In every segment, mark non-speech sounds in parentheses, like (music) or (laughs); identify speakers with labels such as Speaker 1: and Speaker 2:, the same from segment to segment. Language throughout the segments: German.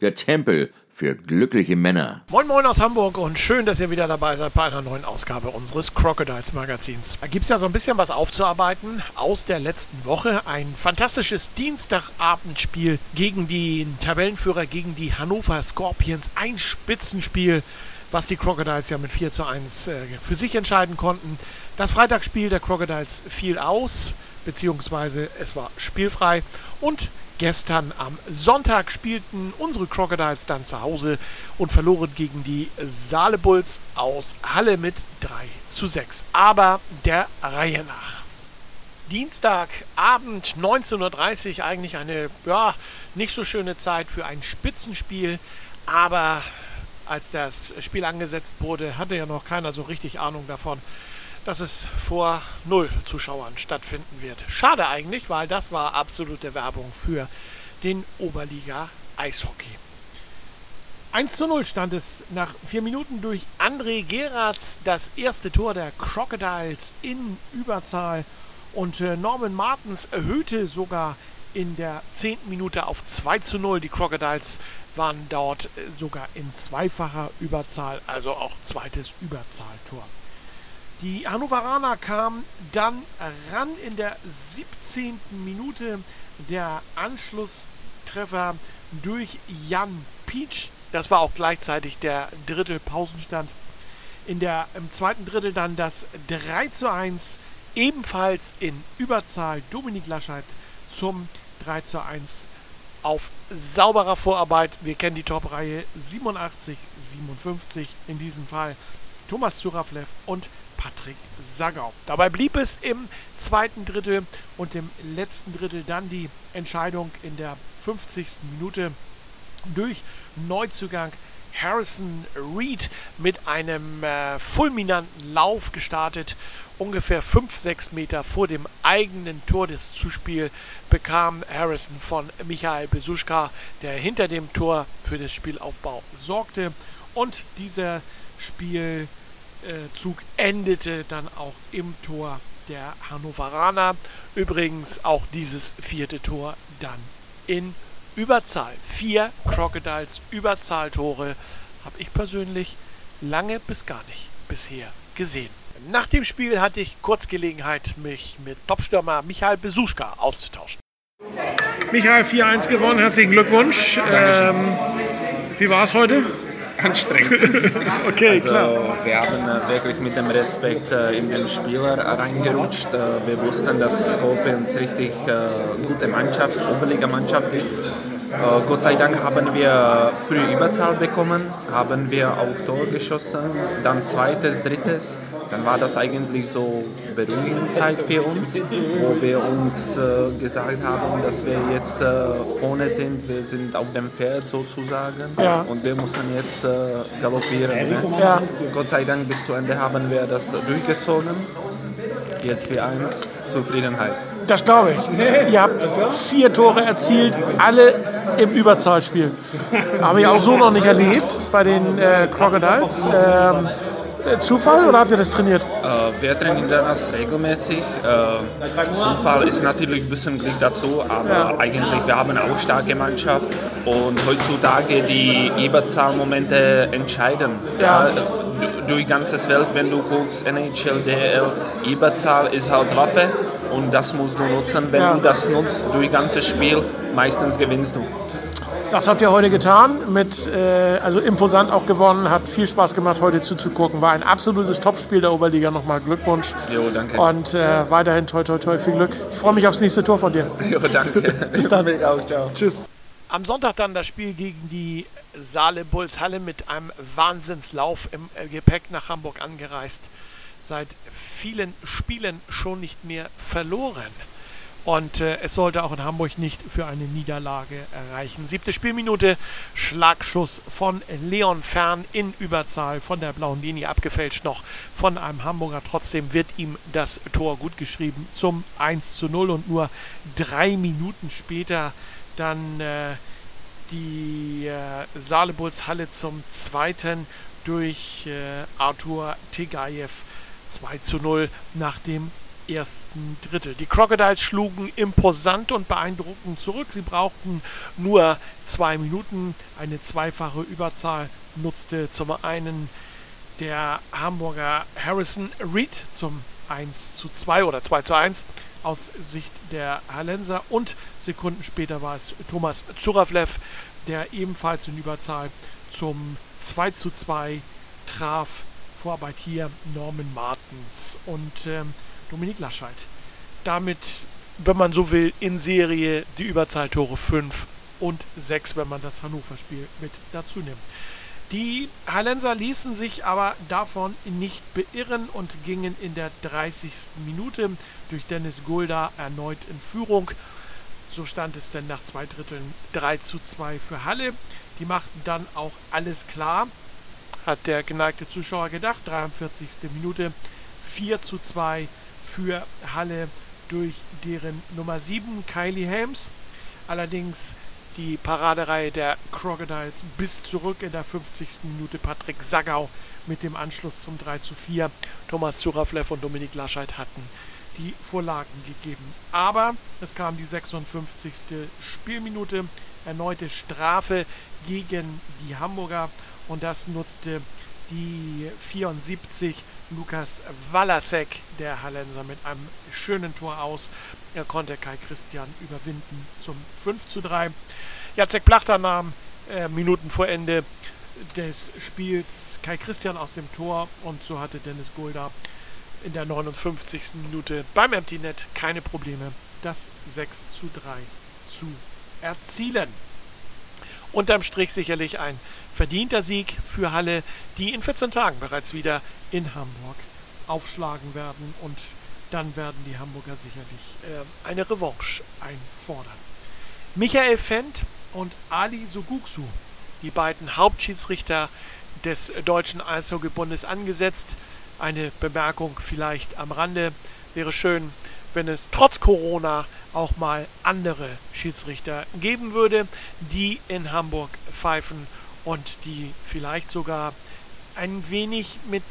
Speaker 1: der Tempel für glückliche Männer.
Speaker 2: Moin Moin aus Hamburg und schön, dass ihr wieder dabei seid bei einer neuen Ausgabe unseres Crocodiles Magazins. Da gibt es ja so ein bisschen was aufzuarbeiten aus der letzten Woche. Ein fantastisches Dienstagabendspiel gegen den Tabellenführer, gegen die Hannover Scorpions. Ein Spitzenspiel was die Crocodiles ja mit 4 zu 1 äh, für sich entscheiden konnten. Das Freitagsspiel der Crocodiles fiel aus, beziehungsweise es war spielfrei. Und gestern am Sonntag spielten unsere Crocodiles dann zu Hause und verloren gegen die Saale Bulls aus Halle mit 3 zu 6. Aber der Reihe nach. Dienstagabend 19.30 Uhr eigentlich eine ja, nicht so schöne Zeit für ein Spitzenspiel, aber als das Spiel angesetzt wurde, hatte ja noch keiner so richtig Ahnung davon, dass es vor null Zuschauern stattfinden wird. Schade eigentlich, weil das war absolute Werbung für den Oberliga Eishockey. 1 zu 0 stand es nach vier Minuten durch André Geratz, das erste Tor der Crocodiles in Überzahl. Und äh, Norman Martens erhöhte sogar in der zehnten Minute auf 2 zu 0. Die Crocodiles waren dort äh, sogar in zweifacher Überzahl, also auch zweites Überzahltor. Die Hannoveraner kamen dann ran in der 17. Minute. Der Anschlusstreffer durch Jan Pietsch. Das war auch gleichzeitig der dritte Pausenstand. In der, Im zweiten Drittel dann das 3 zu 1, ebenfalls in Überzahl Dominik Laschet zum 3 zu 1 auf sauberer Vorarbeit. Wir kennen die Top-Reihe 87, 57 in diesem Fall. Thomas Zuraflev und Patrick Sagau. Dabei blieb es im zweiten Drittel und im letzten Drittel dann die Entscheidung in der 50. Minute durch Neuzugang Harrison Reed mit einem äh, fulminanten Lauf gestartet. Ungefähr 5-6 Meter vor dem eigenen Tor des Zuspiel bekam Harrison von Michael Besuschka, der hinter dem Tor für das Spielaufbau sorgte. Und dieser Spielzug endete dann auch im Tor der Hannoveraner. Übrigens auch dieses vierte Tor dann in Überzahl. Vier Crocodiles Überzahltore habe ich persönlich lange bis gar nicht bisher gesehen. Nach dem Spiel hatte ich kurz Gelegenheit, mich mit Topstürmer Michael Besuschka auszutauschen. Michael, 4-1 gewonnen, herzlichen Glückwunsch. Ähm, wie war es heute?
Speaker 3: Anstrengend. (laughs)
Speaker 2: okay,
Speaker 3: also,
Speaker 2: klar.
Speaker 3: Wir haben äh, wirklich mit dem Respekt äh, in den Spieler reingerutscht. Äh, wir wussten, dass Scorpions richtig gute Mannschaft, Oberliga-Mannschaft ist. Gott sei Dank haben wir früh Überzahl bekommen, haben wir auch Tor geschossen, dann zweites, drittes. Dann war das eigentlich so Beruhigungszeit für uns, wo wir uns äh, gesagt haben, dass wir jetzt äh, vorne sind, wir sind auf dem Pferd sozusagen
Speaker 2: Ja.
Speaker 3: und wir müssen jetzt äh, galoppieren. Ne?
Speaker 2: Ja.
Speaker 3: Gott sei Dank bis zu Ende haben wir das durchgezogen. Jetzt für eins Zufriedenheit.
Speaker 2: Das glaube ich. Ihr habt vier Tore erzielt, alle im Überzahlspiel. Habe ich auch so noch nicht erlebt bei den äh, Crocodiles. Ähm, äh, Zufall oder habt ihr das trainiert?
Speaker 3: Äh, wir trainieren das regelmäßig. Äh, Zufall ist natürlich ein bisschen Glück dazu, aber
Speaker 2: Ja.
Speaker 3: eigentlich wir haben auch starke Mannschaft und heutzutage die Überzahlmomente entscheiden.
Speaker 2: Ja.
Speaker 3: d- durch ganzes Welt, wenn du guckst, NHL, DL, Überzahl ist halt Waffe und das musst du nutzen. Wenn
Speaker 2: Ja.
Speaker 3: du das nutzt durch ganzes Spiel, meistens gewinnst du.
Speaker 2: Das habt ihr heute getan, mit, äh, also imposant auch gewonnen, hat viel Spaß gemacht, heute zuzugucken. War ein absolutes Topspiel der Oberliga. Nochmal Glückwunsch.
Speaker 3: Jo, danke.
Speaker 2: Und äh, weiterhin toi toi toi, viel Glück. Ich freue mich aufs nächste Tor von dir.
Speaker 3: Jo, danke. (laughs)
Speaker 2: Bis dann.
Speaker 3: auch, ciao.
Speaker 2: Tschüss. Am Sonntag dann das Spiel gegen die Saale Bulls Halle mit einem Wahnsinnslauf im äh, Gepäck nach Hamburg angereist. Seit vielen Spielen schon nicht mehr verloren. Und äh, es sollte auch in Hamburg nicht für eine Niederlage erreichen. Siebte Spielminute, Schlagschuss von Leon Fern in Überzahl von der blauen Linie abgefälscht noch von einem Hamburger. Trotzdem wird ihm das Tor gut geschrieben zum 1 zu 0 und nur drei Minuten später dann äh, die äh, Saalebulls Halle zum zweiten durch äh, Artur Tegayev 2 zu 0 nach dem ersten Drittel. Die Crocodiles schlugen imposant und beeindruckend zurück. Sie brauchten nur zwei Minuten. Eine zweifache Überzahl nutzte zum einen der Hamburger Harrison Reed zum 1 zu 2 oder 2 zu 1 aus Sicht der Hallenser und Sekunden später war es Thomas Zuravlev, der ebenfalls in Überzahl zum 2 zu 2 traf. Vorarbeit hier Norman Martens und ähm, Dominik Lascheid. Damit, wenn man so will, in Serie die Überzahltore 5 und 6, wenn man das Hannover-Spiel mit dazu nimmt. Die Hallenser ließen sich aber davon nicht beirren und gingen in der 30. Minute durch Dennis Gulda erneut in Führung. So stand es dann nach zwei Dritteln 3 zu 2 für Halle. Die machten dann auch alles klar, hat der geneigte Zuschauer gedacht. 43. Minute 4 zu 2 für Halle durch deren Nummer 7, Kylie Helms. Allerdings die Paradereihe der Crocodiles bis zurück in der 50. Minute Patrick Sagau mit dem Anschluss zum 3 zu 4. Thomas Zuraflev und Dominik Lascheid hatten die Vorlagen gegeben. Aber es kam die 56. Spielminute, erneute Strafe gegen die Hamburger und das nutzte die 74 Lukas Walasek, der Hallenser, mit einem schönen Tor aus. Er konnte Kai Christian überwinden zum 5 zu 3. Jacek Plachter nahm äh, Minuten vor Ende des Spiels Kai Christian aus dem Tor und so hatte Dennis Gulda in der 59. Minute beim Empty Net keine Probleme, das 6 zu 3 zu erzielen. Unterm Strich sicherlich ein verdienter Sieg für Halle, die in 14 Tagen bereits wieder in Hamburg aufschlagen werden und dann werden die Hamburger sicherlich äh, eine Revanche einfordern. Michael Fendt und Ali Suguksu, die beiden Hauptschiedsrichter des Deutschen Eishockeybundes angesetzt. Eine Bemerkung vielleicht am Rande. Wäre schön, wenn es trotz Corona auch mal andere Schiedsrichter geben würde, die in Hamburg pfeifen und die vielleicht sogar ein wenig mit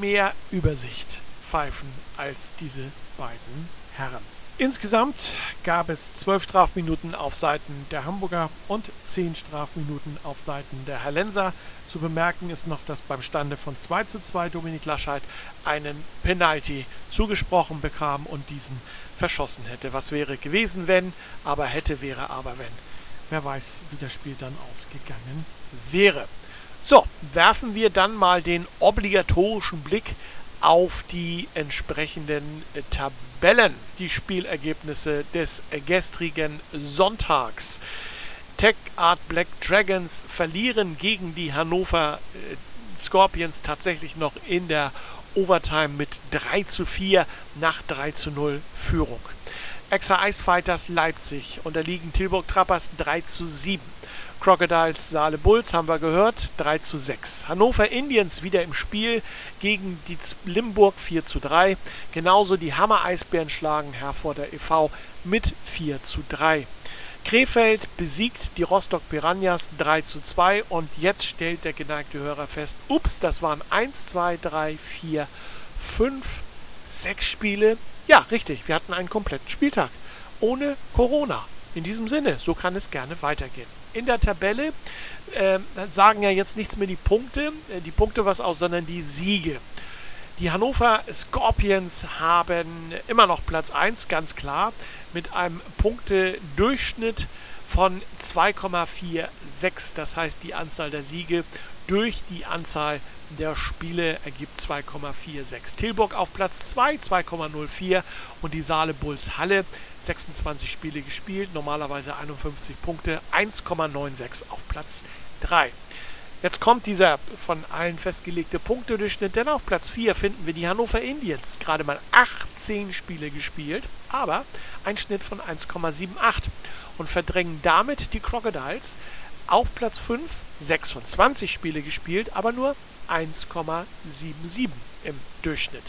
Speaker 2: mehr Übersicht pfeifen als diese beiden Herren. Insgesamt gab es zwölf Strafminuten auf Seiten der Hamburger und zehn Strafminuten auf Seiten der Hallenser. Zu bemerken ist noch, dass beim Stande von 2 zu 2 Dominik Lascheid einen Penalty zugesprochen bekam und diesen verschossen hätte. Was wäre gewesen, wenn, aber hätte, wäre, aber wenn. Wer weiß, wie das Spiel dann ausgegangen wäre. So, werfen wir dann mal den obligatorischen Blick auf die entsprechenden Tabellen. Die Spielergebnisse des gestrigen Sonntags. Tech Art Black Dragons verlieren gegen die Hannover äh, Scorpions tatsächlich noch in der Overtime mit 3 zu 4 nach 3 zu 0 Führung. Exa Ice Fighters Leipzig unterliegen Tilburg Trappers 3 zu 7. Crocodiles Saale Bulls haben wir gehört, 3 zu 6. Hannover Indians wieder im Spiel gegen die Limburg 4 zu 3. Genauso die Hammer Eisbären schlagen Herforder e.V. mit 4 zu 3. Krefeld besiegt die Rostock Piranhas 3 zu 2 und jetzt stellt der geneigte Hörer fest, ups, das waren 1, 2, 3, 4, 5, 6 Spiele. Ja, richtig, wir hatten einen kompletten Spieltag. Ohne Corona. In diesem Sinne, so kann es gerne weitergehen. In der Tabelle äh, sagen ja jetzt nichts mehr die Punkte, äh, die Punkte was aus, sondern die Siege. Die Hannover Scorpions haben immer noch Platz 1, ganz klar, mit einem Punktedurchschnitt von 2,46. Das heißt, die Anzahl der Siege durch die Anzahl der Spiele ergibt 2,46. Tilburg auf Platz 2, 2,04 und die Saale Bulls Halle 26 Spiele gespielt, normalerweise 51 Punkte, 1,96 auf Platz 3. Jetzt kommt dieser von allen festgelegte Punktedurchschnitt, denn auf Platz 4 finden wir die Hannover Indians. Gerade mal 18 Spiele gespielt, aber ein Schnitt von 1,78 und verdrängen damit die Crocodiles. Auf Platz 5 26 Spiele gespielt, aber nur 1,77 im Durchschnitt.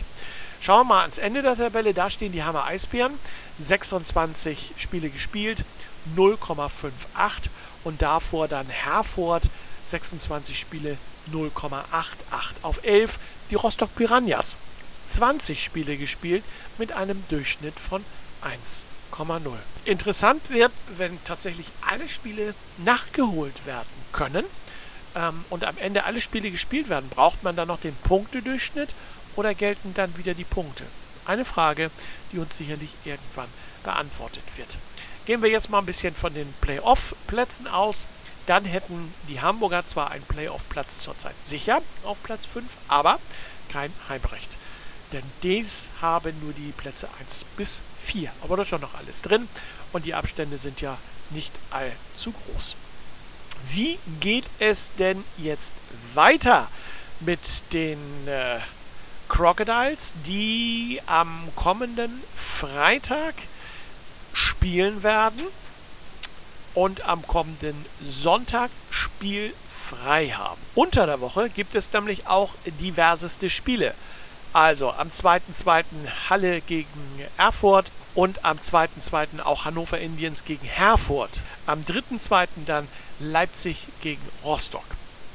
Speaker 2: Schauen wir mal ans Ende der Tabelle, da stehen die Hammer Eisbären, 26 Spiele gespielt, 0,58 und davor dann Herford 26 Spiele 0,88 auf 11. Die Rostock Piranhas 20 Spiele gespielt mit einem Durchschnitt von 1,0. Interessant wird, wenn tatsächlich alle Spiele nachgeholt werden können ähm, und am Ende alle Spiele gespielt werden, braucht man dann noch den Punktedurchschnitt oder gelten dann wieder die Punkte? Eine Frage, die uns sicherlich irgendwann beantwortet wird. Gehen wir jetzt mal ein bisschen von den Playoff-Plätzen aus dann hätten die Hamburger zwar einen Playoff-Platz zurzeit sicher auf Platz 5, aber kein Heimrecht. Denn dies haben nur die Plätze 1 bis 4. Aber das ist ja noch alles drin und die Abstände sind ja nicht allzu groß. Wie geht es denn jetzt weiter mit den äh, Crocodiles, die am kommenden Freitag spielen werden? Und am kommenden Sonntag spielfrei haben. Unter der Woche gibt es nämlich auch diverseste Spiele. Also am 2.2. Halle gegen Erfurt und am 2.2. auch Hannover Indians gegen Herford. Am 3.2. dann Leipzig gegen Rostock.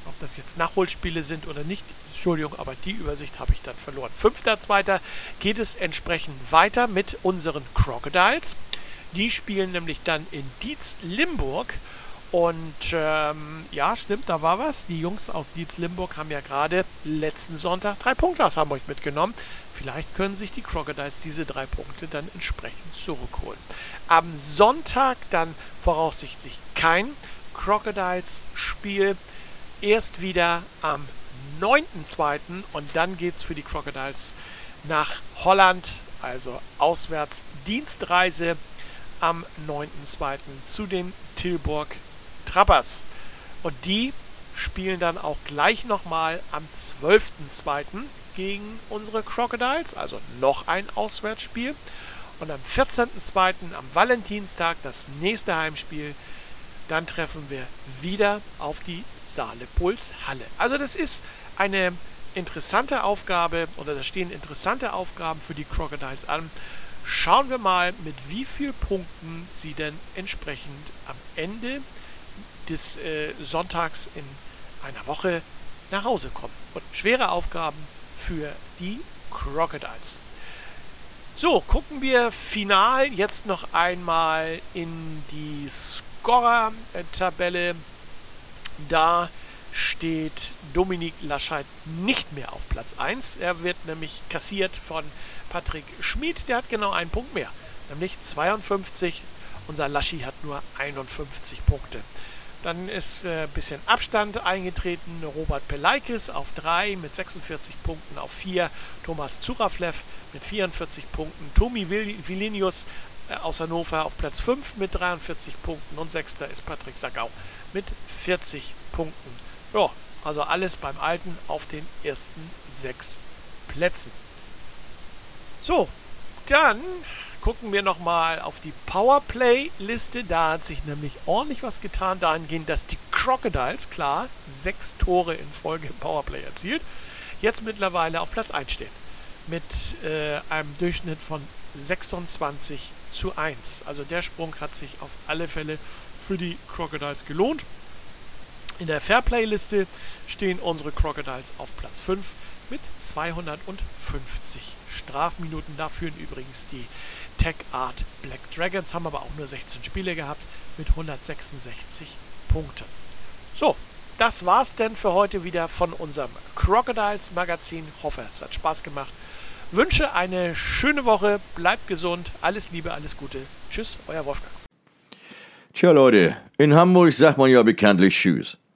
Speaker 2: Ob das jetzt Nachholspiele sind oder nicht, Entschuldigung, aber die Übersicht habe ich dann verloren. 5.2. geht es entsprechend weiter mit unseren Crocodiles. Die spielen nämlich dann in Dietz-Limburg. Und ähm, ja, stimmt, da war was. Die Jungs aus Dietz-Limburg haben ja gerade letzten Sonntag drei Punkte aus Hamburg mitgenommen. Vielleicht können sich die Crocodiles diese drei Punkte dann entsprechend zurückholen. Am Sonntag dann voraussichtlich kein Crocodiles-Spiel. Erst wieder am 9.2. und dann geht es für die Crocodiles nach Holland, also auswärts Dienstreise am 9.2. zu den Tilburg Trappers. Und die spielen dann auch gleich nochmal am 12.2. gegen unsere Crocodiles, also noch ein Auswärtsspiel. Und am 14.2. am Valentinstag das nächste Heimspiel. Dann treffen wir wieder auf die Saale Puls Halle. Also das ist eine interessante Aufgabe oder da stehen interessante Aufgaben für die Crocodiles an. Schauen wir mal, mit wie vielen Punkten sie denn entsprechend am Ende des äh, Sonntags in einer Woche nach Hause kommen. Und schwere Aufgaben für die Crocodiles. So, gucken wir final jetzt noch einmal in die Scorer-Tabelle. Da steht Dominik Laschet nicht mehr auf Platz 1. Er wird nämlich kassiert von Patrick Schmid, der hat genau einen Punkt mehr, nämlich 52. Unser Laschi hat nur 51 Punkte. Dann ist ein äh, bisschen Abstand eingetreten. Robert Pelaikis auf 3 mit 46 Punkten auf 4. Thomas Zuraflev mit 44 Punkten. Tomi Vilinius äh, aus Hannover auf Platz 5 mit 43 Punkten. Und sechster ist Patrick Sagau mit 40 Punkten. Ja, also alles beim Alten auf den ersten sechs Plätzen. So, dann gucken wir nochmal auf die Powerplay-Liste. Da hat sich nämlich ordentlich was getan, dahingehend, dass die Crocodiles, klar, sechs Tore in Folge im Powerplay erzielt, jetzt mittlerweile auf Platz 1 stehen. Mit äh, einem Durchschnitt von 26 zu 1. Also der Sprung hat sich auf alle Fälle für die Crocodiles gelohnt. In der Fairplay-Liste stehen unsere Crocodiles auf Platz 5 mit 250 Strafminuten. Da führen übrigens die Tech Art Black Dragons, haben aber auch nur 16 Spiele gehabt mit 166 Punkten. So, das war's denn für heute wieder von unserem Crocodiles Magazin. Hoffe, es hat Spaß gemacht. Wünsche eine schöne Woche, bleibt gesund, alles Liebe, alles Gute. Tschüss, euer Wolfgang.
Speaker 1: Tja Leute, in Hamburg sagt man ja bekanntlich Tschüss.